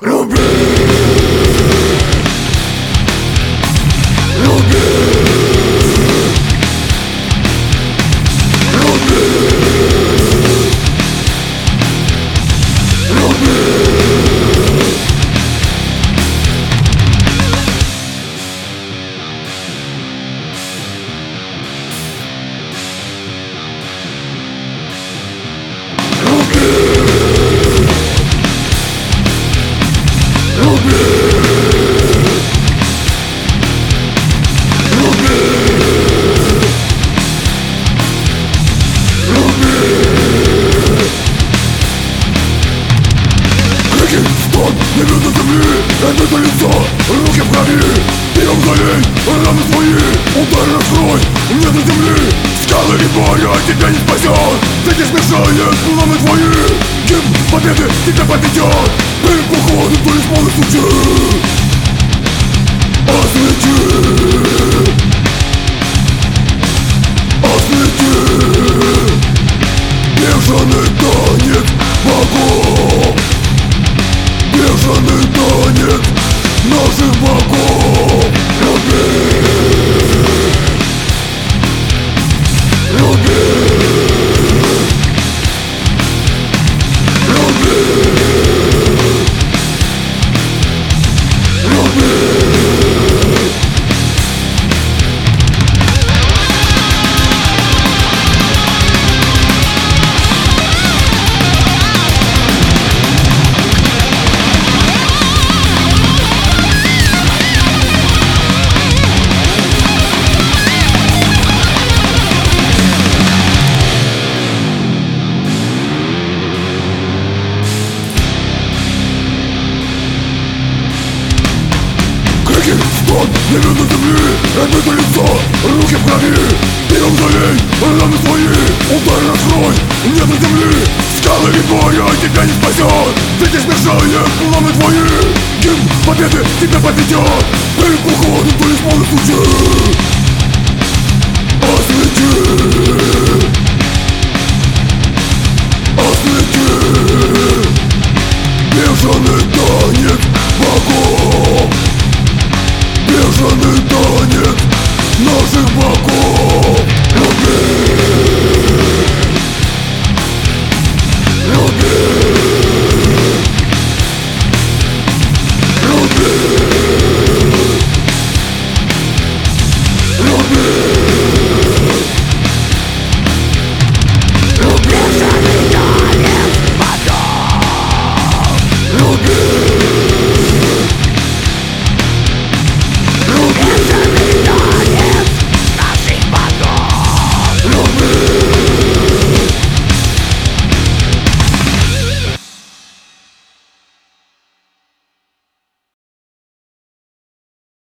Люби! Скалы и боя тебя не спасет Ты не смешаешь планы твои Гимн победы тебя поведет Ты походу, то есть полный случай Освети Освети Бешеный танец богов Бешеный танец наших богов Люби. Люби Стон, не видно земли Это лицо, руки в крови. Залей, раны свои. Удар раскрой, нет земли. Скалы и боя тебя не спасет. Не смешаешь планы твои. Гимн победы тебя Ты походу, то есть полный случай тянет наших богов.